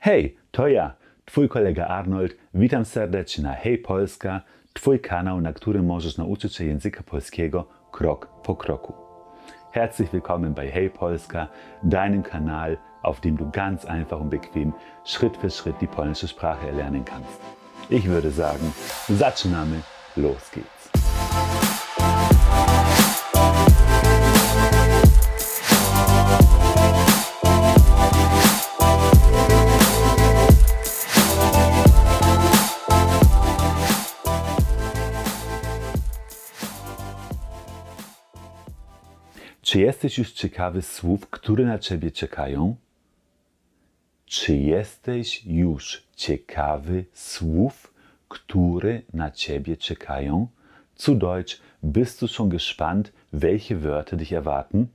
Hej, to ja, Twój kolega Arnold. Witam serdecznie na Hej Polska, Twój kanał, na którym możesz nauczyć się języka polskiego krok po kroku. Herzlich willkommen bei Hey Polska, deinem Kanal, auf dem du ganz einfach und bequem Schritt für Schritt die polnische Sprache erlernen kannst. Ich würde sagen, zaczynamy, los geht's. Czy jesteś już ciekawy słów, które na ciebie czekają? Czy jesteś już ciekawy słów, które na ciebie czekają? Zu Deutsch, bist du schon gespannt, welche Wörter dich erwarten?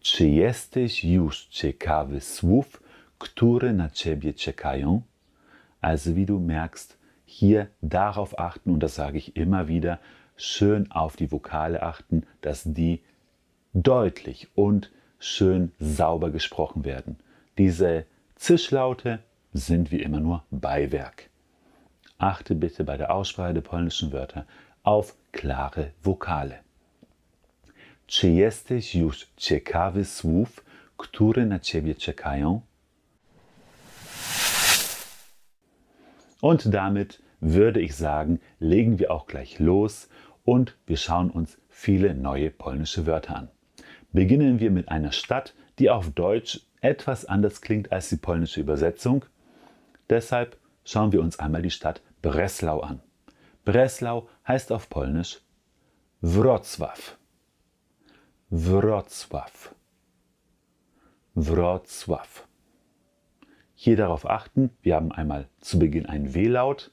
Czy jesteś już ciekawy słów, które na ciebie czekają? Also wie du merkst, hier darauf achten, und das sage ich immer wieder, schön auf die Vokale achten, dass die deutlich und schön sauber gesprochen werden. Diese Zischlaute sind wie immer nur Beiwerk. Achte bitte bei der Aussprache der polnischen Wörter auf klare Vokale. Czy jesteś już ciekawy słów, które na ciebie czekają? Und damit würde ich sagen, legen wir auch gleich los und wir schauen uns viele neue polnische Wörter an. Beginnen wir mit einer Stadt, die auf Deutsch etwas anders klingt als die polnische Übersetzung. Deshalb schauen wir uns einmal die Stadt Breslau an. Breslau heißt auf Polnisch Wrocław. Wrocław. Wrocław. Hier darauf achten, wir haben einmal zu Beginn ein W-Laut,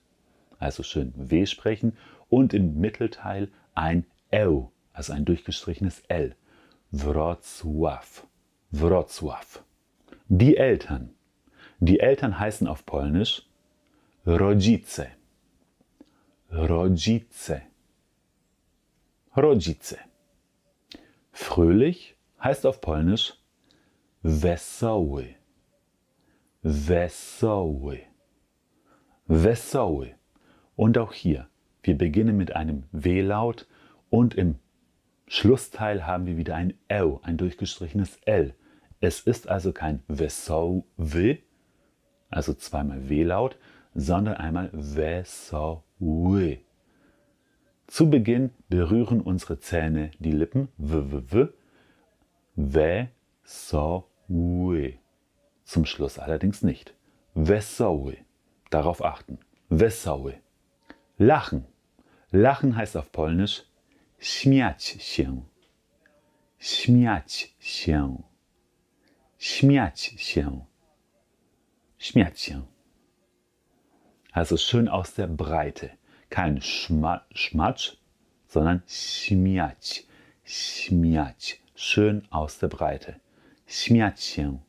also schön W sprechen, und im Mittelteil ein L, also ein durchgestrichenes L. Wrocław. Wrocław. Die Eltern. Die Eltern heißen auf Polnisch Rodzice. Rodzice. Rodzice. Fröhlich heißt auf Polnisch Wesoły. Wesoły. Wesoły. Und auch hier, wir beginnen mit einem W-Laut und im Schlussteil haben wir wieder ein L, ein durchgestrichenes L. Es ist also kein Wesoły, also zweimal W-Laut, sondern einmal Wesoły. Zu Beginn berühren unsere Zähne die Lippen w, w, w. Zum Schluss allerdings nicht. Wesoły. Darauf achten. Wesoły. Lachen. Lachen heißt auf Polnisch śmiać się. Śmiać się. Śmiać się. Śmiać się. Also schön aus der Breite. Kein Schma Schmatsch, sondern śmiać. Śmiać. Schön aus der Breite. Śmiać się.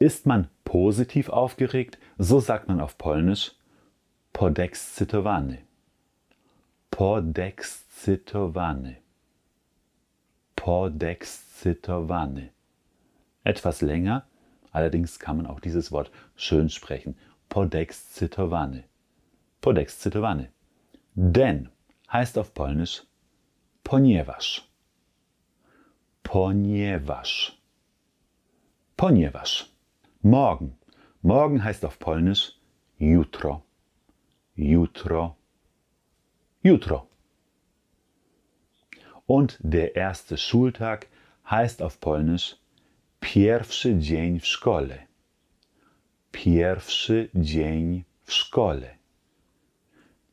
Ist man positiv aufgeregt, so sagt man auf Polnisch podekscytowany. Podekscytowany. Podekscytowany. Etwas länger, allerdings kann man auch dieses Wort schön sprechen. Podekscytowany. Podekscytowany. Denn heißt auf Polnisch ponieważ. Ponieważ. Ponieważ. Morgen. Morgen heißt auf Polnisch jutro. Jutro. Jutro. Und der erste Schultag heißt auf Polnisch pierwszy dzień w szkole. Pierwszy dzień w szkole.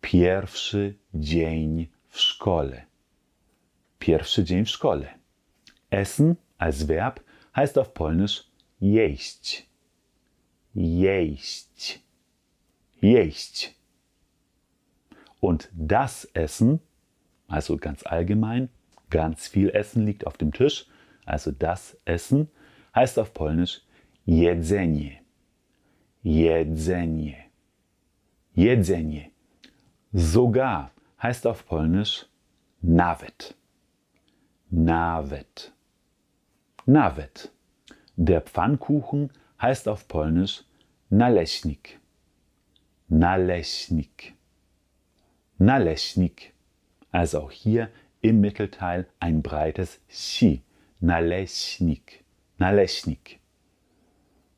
Pierwszy dzień w szkole. Pierwszy dzień w szkole. Essen als Verb heißt auf Polnisch jeść. Jeść. Jeść. Und das Essen, also ganz allgemein, ganz viel Essen liegt auf dem Tisch, also das Essen, heißt auf Polnisch jedzenie. Jedzenie. Jedzenie. Sogar heißt auf Polnisch nawet. Nawet. Nawet. Der Pfannkuchen heißt auf Polnisch Naleśnik. Naleśnik. Naleśnik. Also auch hier im Mittelteil ein breites Chi. Naleśnik. Naleśnik.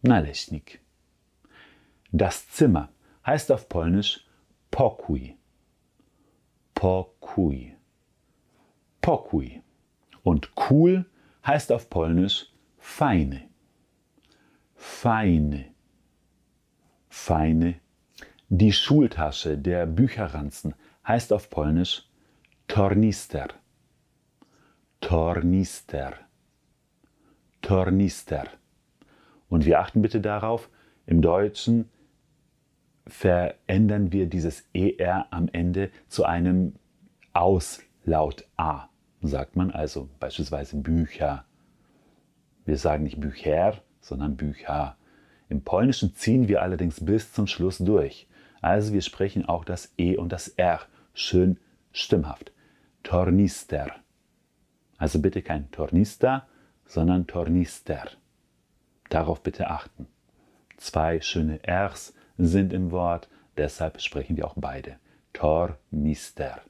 Naleśnik. Das Zimmer heißt auf Polnisch Pokój. Pokój. Pokój. Und cool heißt auf Polnisch feine. Feine. Feine. Die Schultasche, der Bücherranzen heißt auf Polnisch Tornister. Tornister. Tornister. Und wir achten bitte darauf, im Deutschen verändern wir dieses ER am Ende zu einem Auslaut A sagt man also beispielsweise Bücher. Wir sagen nicht Bücher, sondern Bücher. Im Polnischen ziehen wir allerdings bis zum Schluss durch. Also wir sprechen auch das E und das R schön stimmhaft. Tornister. Also bitte kein Tornister, sondern Tornister. Darauf bitte achten. Zwei schöne Rs sind im Wort, deshalb sprechen wir auch beide. Tornister.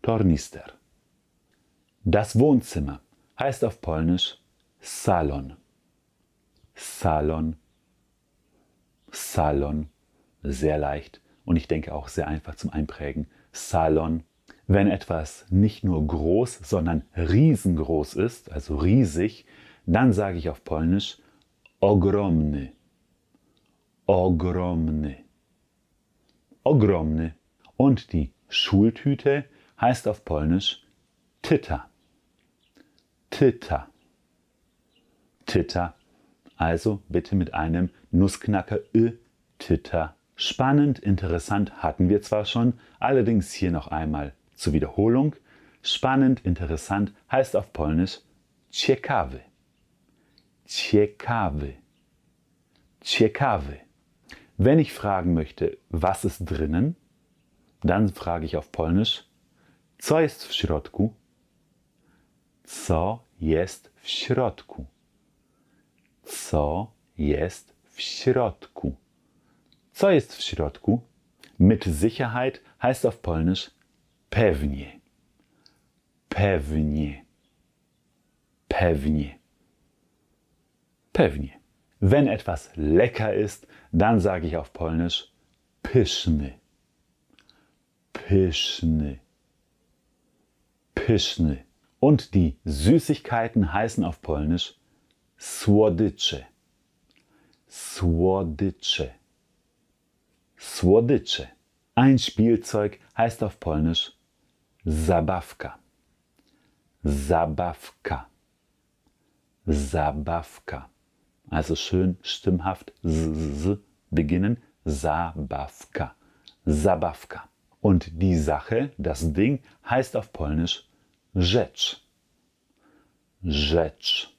Tornister. Das Wohnzimmer heißt auf Polnisch Salon. Salon. Salon. Sehr leicht und ich denke auch sehr einfach zum Einprägen. Salon. Wenn etwas nicht nur groß, sondern riesengroß ist, also riesig, dann sage ich auf Polnisch ogromny. Ogromny. Ogromny. Und die Schultüte heißt auf Polnisch Tyta. Titter. Titter. Also bitte mit einem Nussknacker Ö Titter. Spannend, interessant hatten wir zwar schon, allerdings hier noch einmal zur Wiederholung. Spannend, interessant heißt auf Polnisch ciekawy. Ciekawy. Ciekawy. Wenn ich fragen möchte, was ist drinnen, dann frage ich auf Polnisch, co jest w środku? Co jest w środku? Co jest w środku? Co jest w środku? Mit Sicherheit heißt auf Polnisch pewnie. Pewnie. Pewnie. Pewnie. Wenn etwas lecker ist, dann sage ich auf Polnisch pyszny. Pyszny. Pyszny. Und die Süßigkeiten heißen auf Polnisch słodycze. Słodycze. Słodycze. Ein Spielzeug heißt auf Polnisch Zabawka. Zabawka. Zabawka. Also schön stimmhaft z, beginnen. Zabawka. Zabawka. Und die Sache, das Ding, heißt auf Polnisch Rzecz. Rzecz.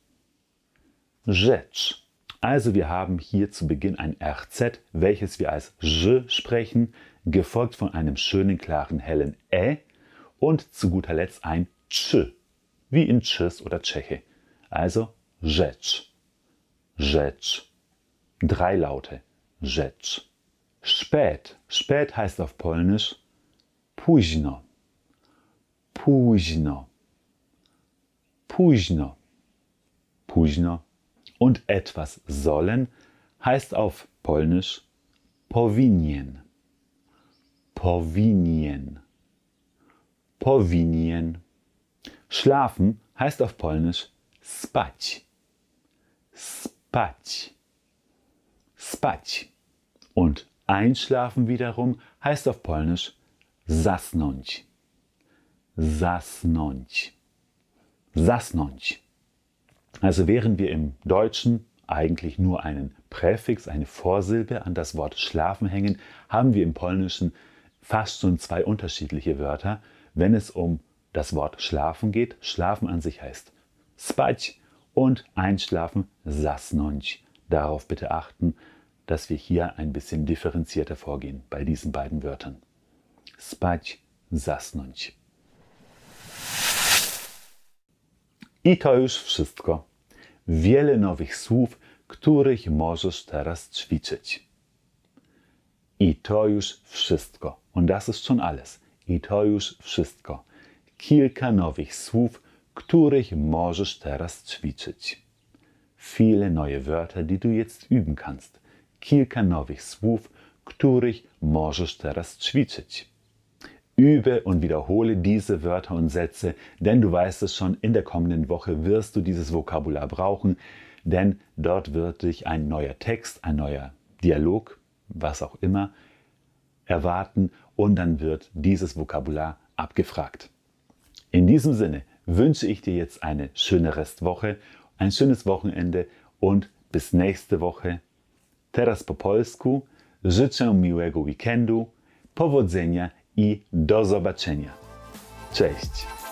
Rzecz. Also wir haben hier zu Beginn ein RZ, welches wir als J sprechen, gefolgt von einem schönen, klaren, hellen Ä und zu guter Letzt ein Ch, wie in Tschüss oder Tscheche. Also Rzecz. Rzecz. Drei Laute. Rzecz. Spät. Spät heißt auf Polnisch późno późno. Późno. Późno. Und etwas sollen heißt auf Polnisch powinien. Powinien. Powinien. Schlafen heißt auf Polnisch spać. Spać. Spać. Und einschlafen wiederum heißt auf Polnisch zasnąć zasnąć. Zasnąć. Also während wir im Deutschen eigentlich nur einen Präfix, eine Vorsilbe an das Wort schlafen hängen, haben wir im Polnischen fast schon zwei unterschiedliche Wörter, wenn es um das Wort schlafen geht. Schlafen an sich heißt spać und einschlafen zasnąć. Darauf bitte achten, dass wir hier ein bisschen differenzierter vorgehen bei diesen beiden Wörtern. Spać, zasnąć. I to już wszystko. Wiele nowych słów, których możesz teraz ćwiczyć. I to już wszystko. Und das ist schon alles. I to już wszystko. Kilka nowych słów, których możesz teraz ćwiczyć. Viele neue Wörter, die du jetzt üben kannst. Kilka nowych słów, których możesz teraz ćwiczyć. Übe und wiederhole diese Wörter und Sätze, denn du weißt es schon, in der kommenden Woche wirst du dieses Vokabular brauchen, denn dort wird dich ein neuer Text, ein neuer Dialog, was auch immer, erwarten und dann wird dieses Vokabular abgefragt. In diesem Sinne wünsche ich dir jetzt eine schöne Restwoche, ein schönes Wochenende und bis nächste Woche. Teraz po polsku życzę miłego weekendu, powodzenia i do zobaczenia. Cześć!